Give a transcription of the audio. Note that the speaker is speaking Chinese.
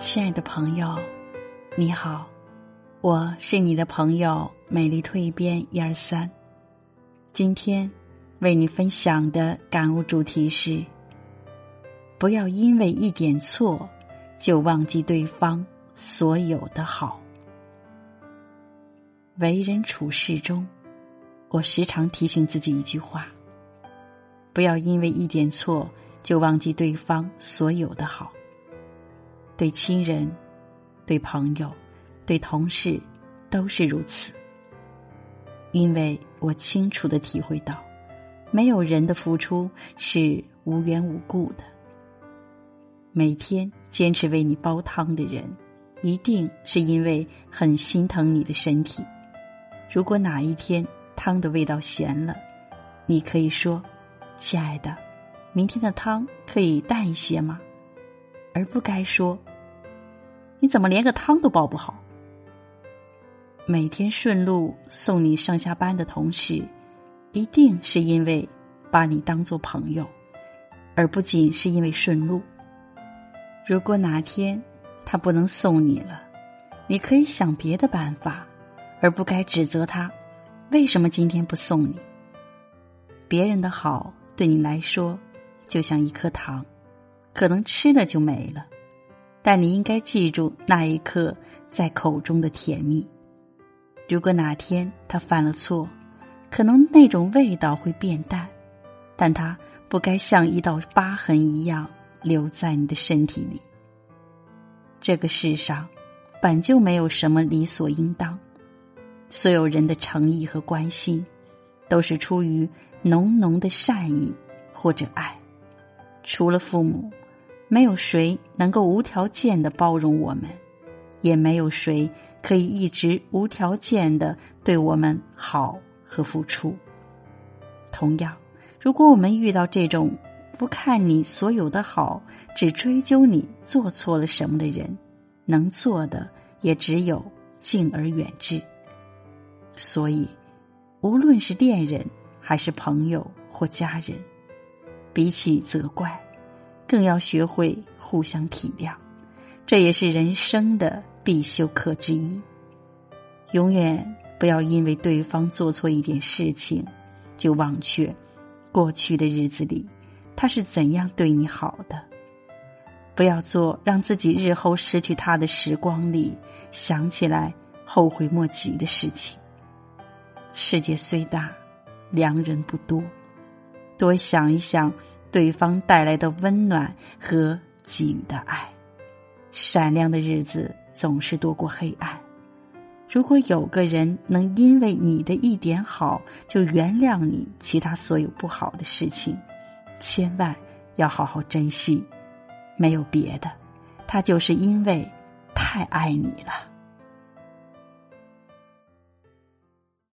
亲爱的朋友，你好，我是你的朋友美丽蜕变一二三。今天为你分享的感悟主题是：不要因为一点错就忘记对方所有的好。为人处事中，我时常提醒自己一句话：不要因为一点错就忘记对方所有的好。对亲人、对朋友、对同事，都是如此。因为我清楚的体会到，没有人的付出是无缘无故的。每天坚持为你煲汤的人，一定是因为很心疼你的身体。如果哪一天汤的味道咸了，你可以说：“亲爱的，明天的汤可以淡一些吗？”而不该说。你怎么连个汤都煲不好？每天顺路送你上下班的同事，一定是因为把你当做朋友，而不仅是因为顺路。如果哪天他不能送你了，你可以想别的办法，而不该指责他为什么今天不送你。别人的好对你来说，就像一颗糖，可能吃了就没了。但你应该记住那一刻在口中的甜蜜。如果哪天他犯了错，可能那种味道会变淡，但他不该像一道疤痕一样留在你的身体里。这个世上本就没有什么理所应当，所有人的诚意和关心，都是出于浓浓的善意或者爱，除了父母。没有谁能够无条件的包容我们，也没有谁可以一直无条件的对我们好和付出。同样，如果我们遇到这种不看你所有的好，只追究你做错了什么的人，能做的也只有敬而远之。所以，无论是恋人还是朋友或家人，比起责怪。更要学会互相体谅，这也是人生的必修课之一。永远不要因为对方做错一点事情，就忘却过去的日子里他是怎样对你好的。不要做让自己日后失去他的时光里想起来后悔莫及的事情。世界虽大，良人不多，多想一想。对方带来的温暖和给予的爱，闪亮的日子总是多过黑暗。如果有个人能因为你的一点好就原谅你其他所有不好的事情，千万要好好珍惜。没有别的，他就是因为太爱你了。